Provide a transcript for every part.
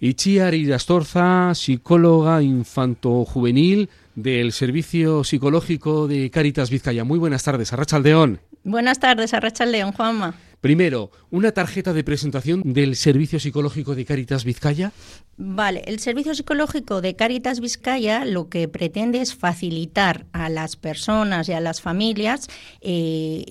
Ichiar Irastorza, psicóloga infanto-juvenil del Servicio Psicológico de Cáritas Vizcaya. Muy buenas tardes, Arrachaldeón. Buenas tardes, Arrachaldeón, Juanma. Primero, ¿una tarjeta de presentación del Servicio Psicológico de Cáritas Vizcaya? Vale, el Servicio Psicológico de Cáritas Vizcaya lo que pretende es facilitar a las personas y a las familias, eh,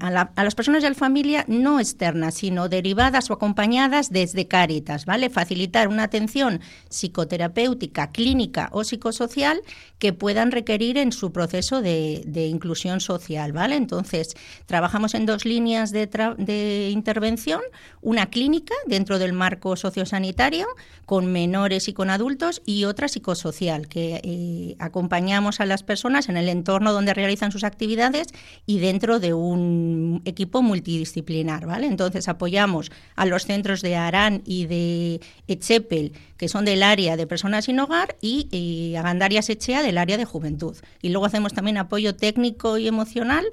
a, las personas y a la familia no externas, sino derivadas o acompañadas desde Cáritas, ¿vale? Facilitar una atención psicoterapéutica, clínica o psicosocial que puedan requerir en su proceso de, de inclusión social, ¿vale? Entonces, trabajamos en dos líneas de de, intervención, una clínica dentro del marco sociosanitario con menores y con adultos y otra psicosocial que eh, acompañamos a las personas en el entorno donde realizan sus actividades y dentro de un equipo multidisciplinar, ¿vale? Entonces apoyamos a los centros de Arán y de Echepel, que son del área de personas sin hogar y, y a Gandarias Echea del área de juventud. Y luego hacemos también apoyo técnico y emocional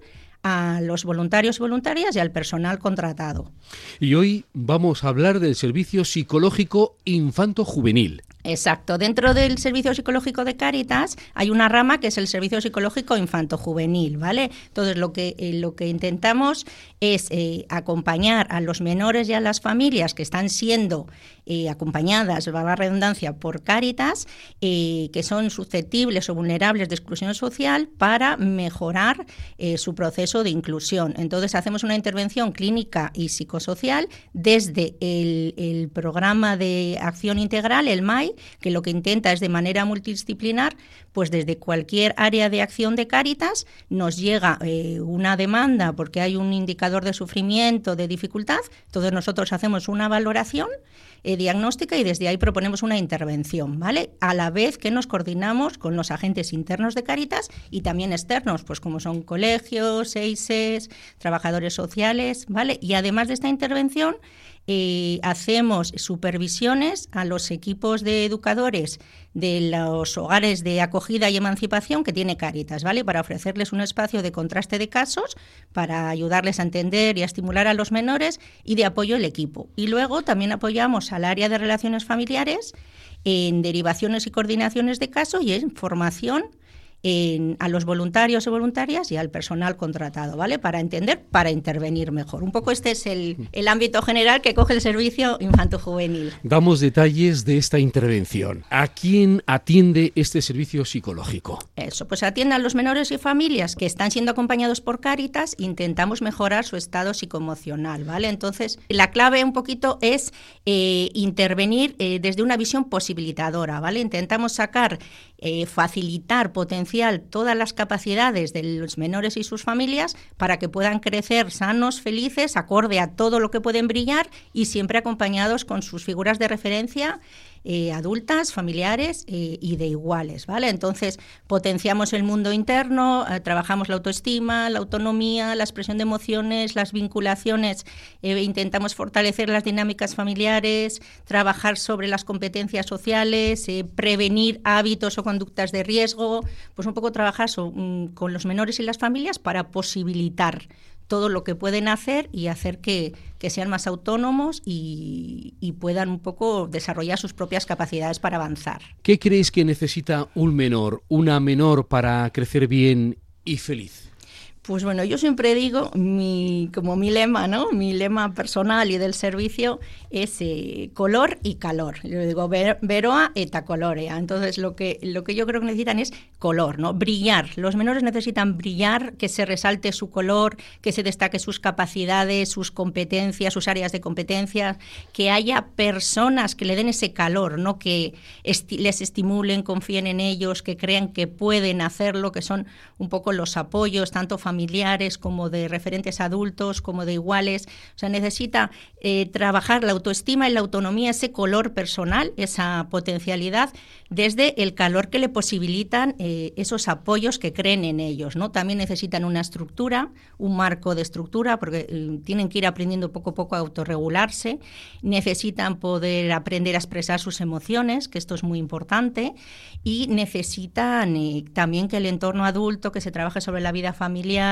a los voluntarios y voluntarias y al personal contratado. Y hoy vamos a hablar del servicio psicológico infanto-juvenil. Exacto. Dentro del servicio psicológico de Cáritas hay una rama que es el servicio psicológico infanto-juvenil, ¿vale? Entonces lo que, eh, lo que intentamos es eh, acompañar a los menores y a las familias que están siendo eh, acompañadas, va la redundancia, por Cáritas, que son susceptibles o vulnerables de exclusión social para mejorar su proceso de inclusión. Entonces hacemos una intervención clínica y psicosocial desde el, el programa de acción integral, el MAI, que lo que intenta es de manera multidisciplinar, pues desde cualquier área de acción de Cáritas nos llega eh, una demanda porque hay un indicador de sufrimiento, de dificultad, entonces nosotros hacemos una valoración eh, diagnóstica y desde ahí proponemos una intervención, ¿vale? A la vez que nos coordinamos con los agentes internos de Cáritas y también externos, pues como son colegios, EISES, trabajadores sociales, ¿vale? Y además de esta intervención, eh, hacemos supervisiones a los equipos de educadores de los hogares de acogida y emancipación que tiene Cáritas, ¿vale? Para ofrecerles un espacio de contraste de casos, para ayudarles a entender y a estimular a los menores y de apoyo al equipo. Y luego también apoyamos al área de relaciones familiares en derivaciones y coordinaciones de caso y en formación a los voluntarios y voluntarias y al personal contratado, ¿vale? Para entender, para intervenir mejor. Un poco este es el, el ámbito general que coge el servicio infanto-juvenil. Damos detalles de esta intervención. ¿A quién atiende este servicio psicológico? Eso, pues atiende a los menores y familias que están siendo acompañados por Cáritas. Intentamos mejorar su estado psicoemocional, ¿vale? Entonces, la clave un poquito es eh, intervenir eh, desde una visión posibilitadora, ¿vale? Intentamos sacar, eh, facilitar, potenciar todas las capacidades de los menores y sus familias para que puedan crecer sanos, felices, acorde a todo lo que pueden brillar y siempre acompañados con sus figuras de referencia eh, adultas, familiares eh, y de iguales, ¿vale? Entonces, potenciamos el mundo interno, eh, trabajamos la autoestima, la autonomía, la expresión de emociones, las vinculaciones, intentamos fortalecer las dinámicas familiares, trabajar sobre las competencias sociales, prevenir hábitos o conductas de riesgo, pues un poco trabajar mm, con los menores y las familias para posibilitar todo lo que pueden hacer y hacer que, sean más autónomos y, y, puedan un poco desarrollar sus propias capacidades para avanzar. ¿Qué creéis que necesita un menor, una menor para crecer bien y feliz? Pues bueno, yo siempre digo, mi, como mi lema, ¿no? Mi lema personal y del servicio es eh, color y calor. Yo digo veroa eta colorea. Entonces lo que, lo que yo creo que necesitan es color, ¿no? Brillar. Los menores necesitan brillar, que se resalte su color, que se destaque sus capacidades, sus competencias, sus áreas de competencia, que haya personas que le den ese calor, ¿no? Que les estimulen, confíen en ellos, que crean que pueden hacerlo, que son un poco los apoyos, tanto familiares familiares, como de referentes adultos, como de iguales. O sea, necesita eh, trabajar la autoestima y la autonomía, ese color personal, esa potencialidad, desde el calor que le posibilitan eh, esos apoyos que creen en ellos. ¿no? También necesitan una estructura, un marco de estructura, porque eh, tienen que ir aprendiendo poco a poco a autorregularse. Necesitan poder aprender a expresar sus emociones, que esto es muy importante. Y necesitan también que el entorno adulto, que se trabaje sobre la vida familiar,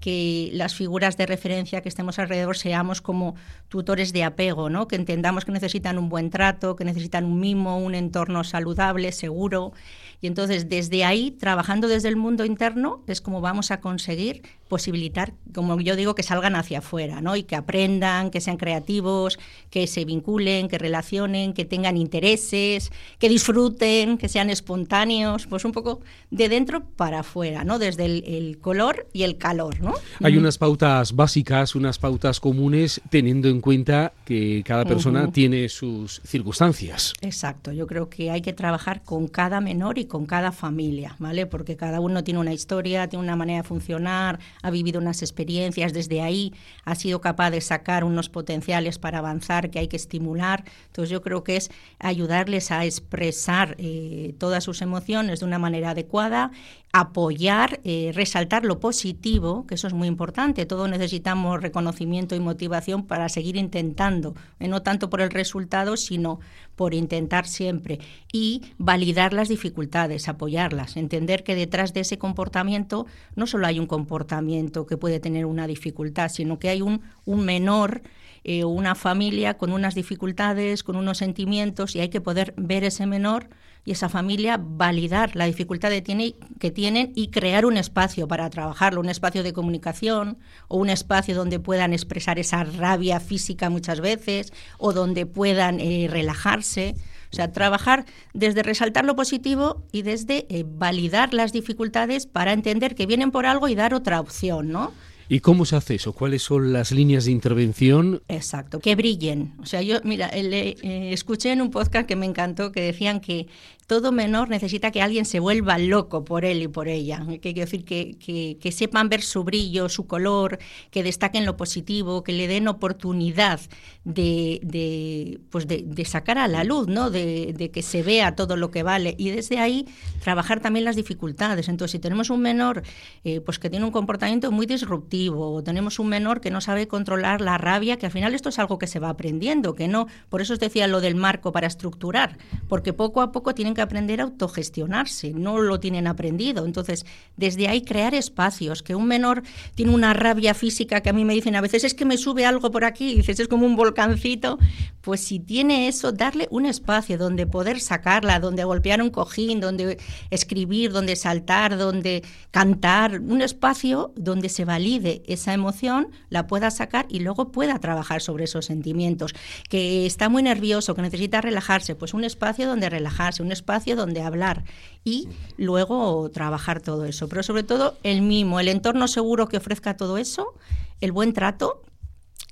que las figuras de referencia que estemos alrededor seamos como tutores de apego, ¿no? que entendamos que necesitan un buen trato, que necesitan un mimo, un entorno saludable, seguro. Y entonces, desde ahí, trabajando desde el mundo interno, es como vamos a conseguir posibilitar, como yo digo, que salgan hacia afuera, ¿no? Y que aprendan, que sean creativos, que se vinculen, que relacionen, que tengan intereses, que disfruten, que sean espontáneos, pues un poco de dentro para afuera, ¿no? Desde el, color y el calor, ¿no? Hay unas pautas básicas, unas pautas comunes, teniendo en cuenta que cada persona tiene sus circunstancias. Exacto, yo creo que hay que trabajar con cada menor y con cada familia, ¿vale? Porque cada uno tiene una historia, tiene una manera de funcionar, ha vivido unas experiencias, desde ahí ha sido capaz de sacar unos potenciales para avanzar que hay que estimular. Entonces yo creo que es ayudarles a expresar eh, todas sus emociones de una manera adecuada apoyar, eh, resaltar lo positivo, que eso es muy importante. Todos necesitamos reconocimiento y motivación para seguir intentando, eh, no tanto por el resultado, sino por intentar siempre. Y validar las dificultades, apoyarlas, entender que detrás de ese comportamiento no solo hay un comportamiento que puede tener una dificultad, sino que hay un, un menor eh, una familia con unas dificultades, con unos sentimientos, y hay que poder ver ese menor y esa familia validar la dificultad que tienen y crear un espacio para trabajarlo, un espacio de comunicación o un espacio donde puedan expresar esa rabia física muchas veces o donde puedan eh, relajarse. O sea, trabajar desde resaltar lo positivo y desde eh, validar las dificultades para entender que vienen por algo y dar otra opción, ¿no? ¿Y cómo se hace eso? ¿Cuáles son las líneas de intervención? Exacto, que brillen. O sea, yo, mira, le, eh, escuché en un podcast que me encantó que decían que todo menor necesita que alguien se vuelva loco por él y por ella. Que, decir, que, que, sepan ver su brillo, su color, que destaquen lo positivo, que le den oportunidad de, de pues de, sacar a la luz, ¿no? De, que se vea todo lo que vale. Y desde ahí trabajar también las dificultades. Entonces, si tenemos un menor eh, pues que tiene un comportamiento muy disruptivo, o tenemos un menor que no sabe controlar la rabia, que al final esto es algo que se va aprendiendo, que no, por eso os decía lo del marco para estructurar, porque poco a poco tienen que aprender a autogestionarse, no lo tienen aprendido. Entonces, desde ahí crear espacios, que un menor tiene una rabia física que a mí me dicen a veces es que me sube algo por aquí, y dices es como un volcancito, pues si tiene eso, darle un espacio donde poder sacarla, donde golpear un cojín, donde escribir, donde saltar, donde cantar, un espacio donde se valide esa emoción, la pueda sacar y luego pueda trabajar sobre esos sentimientos. Que está muy nervioso, que necesita relajarse, pues un espacio donde relajarse, un espacio espacio donde hablar y luego trabajar todo eso. Pero sobre todo el mimo, el entorno seguro que ofrezca todo eso, el buen trato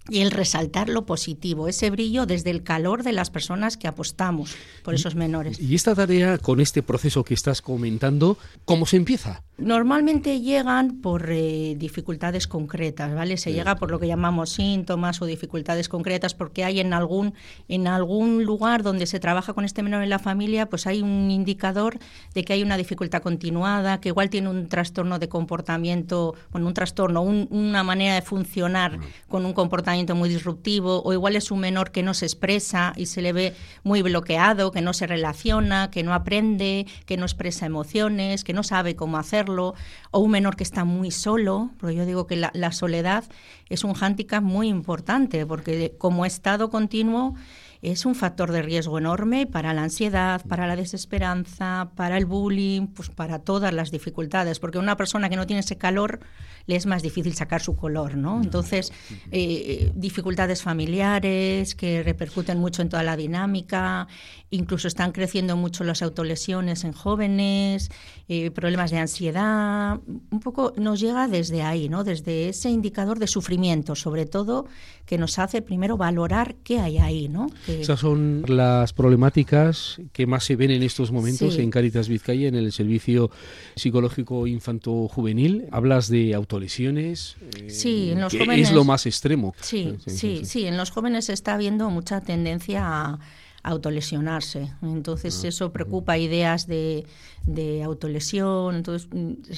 y el resaltar lo positivo, ese brillo desde el calor de las personas que apostamos por esos menores. Y esta tarea, con este proceso que estás comentando, ¿cómo se empieza? Normalmente llegan por eh, dificultades concretas, ¿vale? Se llega por lo que llamamos síntomas o dificultades concretas porque hay en algún en algún lugar donde se trabaja con este menor en la familia, pues hay un indicador de que hay una dificultad continuada, que igual tiene un trastorno de comportamiento, bueno, un trastorno, una manera de funcionar con un comportamiento muy disruptivo, o igual es un menor que no se expresa y se le ve muy bloqueado, que no se relaciona, que no aprende, que no expresa emociones, que no sabe cómo hacerlo o un menor que está muy solo, porque yo digo que la, la soledad es un hándicap muy importante, porque como estado continuo es un factor de riesgo enorme para la ansiedad, para la desesperanza, para el bullying, pues para todas las dificultades, porque una persona que no tiene ese calor le es más difícil sacar su color, ¿no? Entonces, eh, dificultades familiares que repercuten mucho en toda la dinámica, incluso están creciendo mucho las autolesiones en jóvenes, eh, problemas de ansiedad, un poco nos llega desde ahí, ¿no? Desde ese indicador de sufrimiento, sobre todo, que nos hace primero valorar qué hay ahí, ¿no? Esas son las problemáticas que más se ven en estos momentos en Caritas Vizcaya, en el servicio psicológico infanto-juvenil. Hablas de autolesiones lesiones, eh, sí, en los jóvenes, es lo más extremo. Sí, sí, sí, en los jóvenes está habiendo mucha tendencia a autolesionarse. Entonces ah, eso preocupa ideas de, de, autolesión. Entonces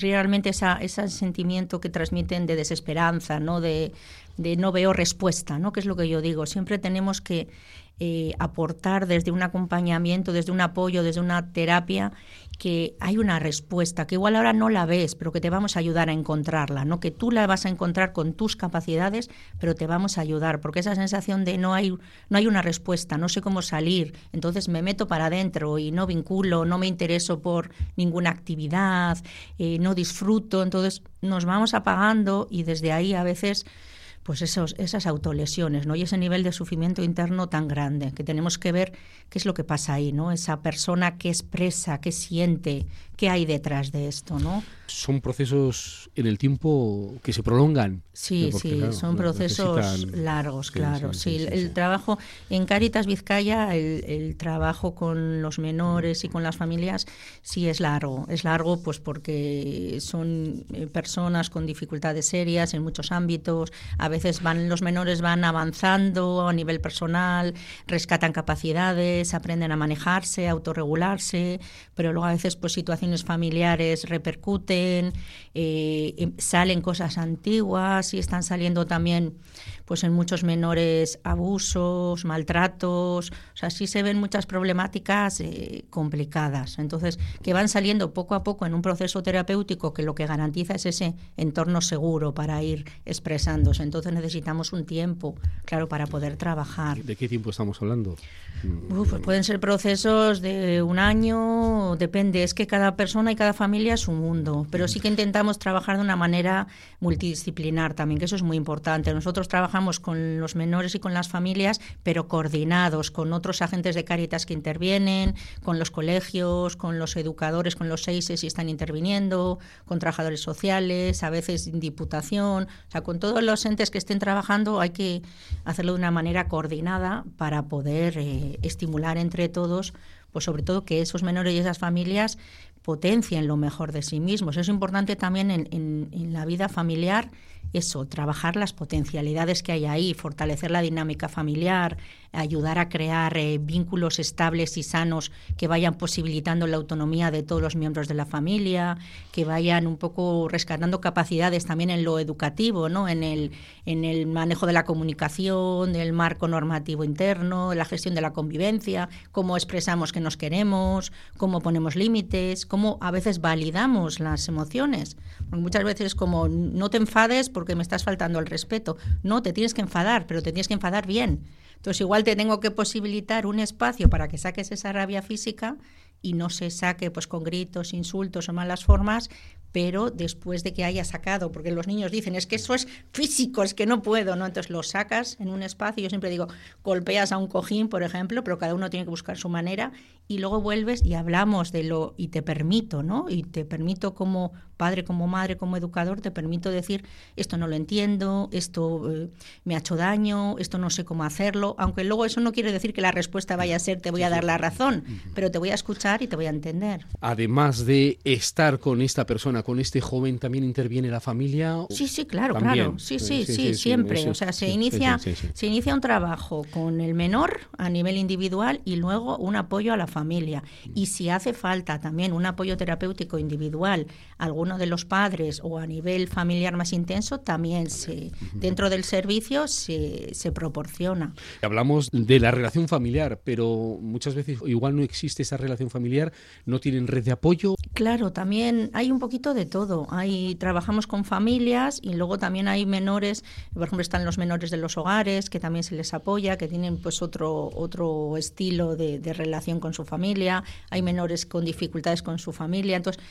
realmente esa, ese sentimiento que transmiten de desesperanza, ¿no? De, de no veo respuesta, ¿no? Que es lo que yo digo. Siempre tenemos que eh, aportar desde un acompañamiento, desde un apoyo, desde una terapia, que hay una respuesta, que igual ahora no la ves, pero que te vamos a ayudar a encontrarla, no que tú la vas a encontrar con tus capacidades, pero te vamos a ayudar, porque esa sensación de no hay, no hay una respuesta, no sé cómo salir, entonces me meto para adentro y no vinculo, no me intereso por ninguna actividad, eh, no disfruto, entonces nos vamos apagando y desde ahí a veces pues esos, esas autolesiones, ¿no? Y ese nivel de sufrimiento interno tan grande, que tenemos que ver qué es lo que pasa ahí, ¿no? Esa persona que expresa, que siente, qué hay detrás de esto, ¿no? Son procesos en el tiempo que se prolongan. Sí, sí, son procesos largos, claro. Sí, el, trabajo en Caritas Vizcaya, el, trabajo con los menores y con las familias, sí es largo. Es largo, pues porque son eh, personas con dificultades serias en muchos ámbitos. A veces van los menores van avanzando a nivel personal, rescatan capacidades, aprenden a manejarse, a autorregularse, pero luego a veces pues situaciones familiares repercuten, eh, em, salen cosas antiguas y están saliendo también pues en muchos menores abusos, maltratos, o sea, sí se ven muchas problemáticas eh, complicadas. Entonces, que van saliendo poco a poco en un proceso terapéutico que lo que garantiza es ese entorno seguro para ir expresándose. Entonces necesitamos un tiempo, claro, para poder trabajar. ¿De qué tiempo estamos hablando? pues pueden ser procesos de un año, depende, es que cada persona y cada familia es un mundo, pero sí que intentamos trabajar de una manera multidisciplinar también, que eso es muy importante. Nosotros trabajamos con los menores y con las familias, pero coordinados con otros agentes de Cáritas que intervienen, con los colegios, con los educadores, con los seis si están interviniendo, con trabajadores sociales, a veces diputación, o sea, con todos los entes que estén trabajando hay que hacerlo de una manera coordinada para poder eh, estimular entre todos pues sobre todo que esos menores y esas familias potencien lo mejor de sí mismos. Es importante también en, en, la vida familiar eso, trabajar las potencialidades que hay ahí, fortalecer la dinámica familiar, ayudar a crear eh, vínculos estables y sanos que vayan posibilitando la autonomía de todos los miembros de la familia, que vayan un poco rescatando capacidades también en lo educativo, ¿no? en, el, en el manejo de la comunicación, del marco normativo interno, la gestión de la convivencia, cómo expresamos que nos queremos, cómo ponemos límites, cómo a veces validamos las emociones. muchas veces como no te enfades porque me estás faltando el respeto. No, te tienes que enfadar, pero te tienes que enfadar bien. Entonces igual te tengo que posibilitar un espacio para que saques esa rabia física y no se saque pues con gritos, insultos o malas formas, pero después de que haya sacado, porque los niños dicen, es que eso es físico, es que no puedo, ¿no? Entonces lo sacas en un espacio, yo siempre digo, golpeas a un cojín, por ejemplo, pero cada uno tiene que buscar su manera, y luego vuelves y hablamos de lo, y te permito, ¿no? Y te permito como padre, como madre, como educador, te permito decir, esto no lo entiendo, esto eh, me ha hecho daño, esto no sé cómo hacerlo, aunque luego eso no quiere decir que la respuesta vaya a ser, te voy a dar la razón, pero te voy a escuchar y te voy a entender. Además de estar con esta persona, con este joven también interviene la familia. Sí, sí, claro, claro. Sí, sí, sí, siempre. o sea, se inicia, se inicia un trabajo con el menor a nivel individual y luego un apoyo a la familia. Y si hace falta también un apoyo terapéutico individual, de los padres o a nivel familiar más intenso, también se, dentro del servicio se, se proporciona. Hablamos de la relación familiar, pero muchas veces igual no existe esa relación familiar, no tienen red de apoyo. Claro, también hay un poquito de todo. Hay, trabajamos con familias y luego también hay menores, por ejemplo, están los menores de los hogares, que también se les apoya, que tienen pues otro, otro estilo de, de relación con su familia. Hay menores con dificultades con su familia. Entonces,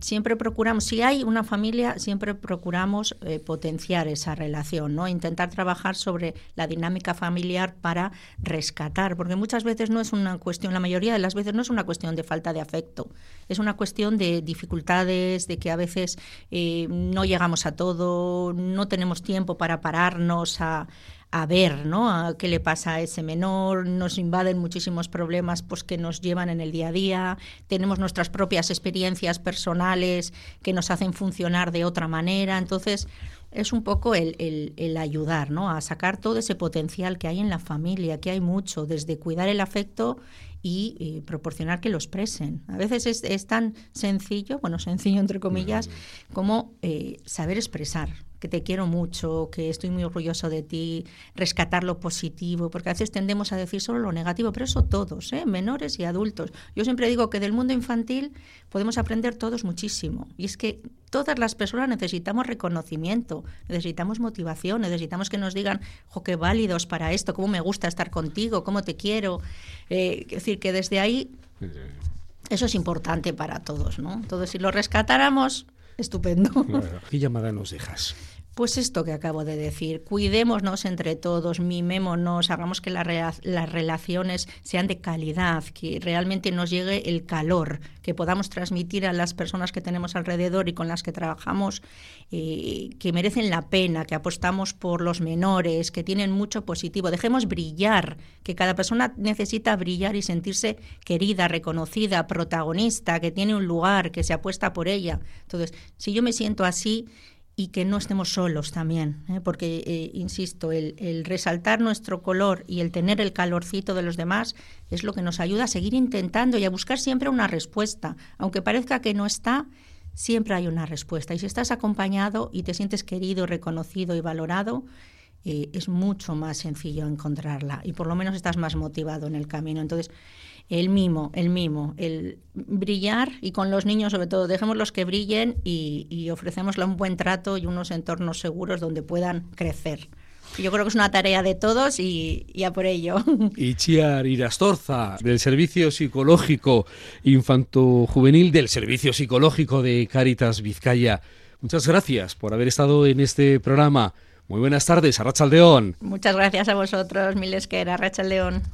siempre procuramos, si hay una familia, siempre procuramos eh, potenciar esa relación, ¿no? Intentar trabajar sobre la dinámica familiar para rescatar, porque muchas veces no es una cuestión, la mayoría de las veces no es una cuestión de falta de afecto, es una cuestión de dificultades, de que a veces eh, no llegamos a todo, no tenemos tiempo para pararnos a a ver ¿no? A qué le pasa a ese menor, nos invaden muchísimos problemas pues, que nos llevan en el día a día, tenemos nuestras propias experiencias personales que nos hacen funcionar de otra manera, entonces es un poco el, el, ayudar ¿no? a sacar todo ese potencial que hay en la familia, que hay mucho, desde cuidar el afecto y, proporcionar que lo expresen. A veces es, es, tan sencillo, bueno, sencillo entre comillas, como eh, saber expresar que te quiero mucho, que estoy muy orgulloso de ti, rescatar lo positivo, porque a veces tendemos a decir solo lo negativo, pero eso todos, ¿eh? menores y adultos. Yo siempre digo que del mundo infantil podemos aprender todos muchísimo. Y es que todas las personas necesitamos reconocimiento, necesitamos motivación, necesitamos que nos digan, jo, qué válidos para esto, cómo me gusta estar contigo, cómo te quiero. Eh, es decir, que desde ahí eso es importante para todos, ¿no? Entonces, si lo rescatáramos, estupendo. ¿Qué llamada nos dejas? Pues esto que acabo de decir, cuidémonos entre todos, mimémonos, hagamos que las relaciones sean de calidad, que realmente nos llegue el calor, que podamos transmitir a las personas que tenemos alrededor y con las que trabajamos, eh, que merecen la pena, que apostamos por los menores, que tienen mucho positivo. Dejemos brillar, que cada persona necesita brillar y sentirse querida, reconocida, protagonista, que tiene un lugar, que se apuesta por ella. Entonces, si yo me siento así, y que no estemos solos también, ¿eh? porque, eh, insisto, el, el, resaltar nuestro color y el tener el calorcito de los demás es lo que nos ayuda a seguir intentando y a buscar siempre una respuesta. Aunque parezca que no está, siempre hay una respuesta. Y si estás acompañado y te sientes querido, reconocido y valorado, es mucho más sencillo encontrarla y por lo menos estás más motivado en el camino. Entonces, el mimo, el mimo, el brillar y con los niños sobre todo, dejémoslos que brillen y, y ofrecémosle un buen trato y unos entornos seguros donde puedan crecer. Yo creo que es una tarea de todos y, y a por ello. Y Chiar Irastorza, del Servicio Psicológico Infanto-Juvenil del Servicio Psicológico de Cáritas Vizcaya. Muchas gracias por haber estado en este programa. Muy buenas tardes, Arracha León. Muchas gracias a vosotros, Milesquera, Arracha León.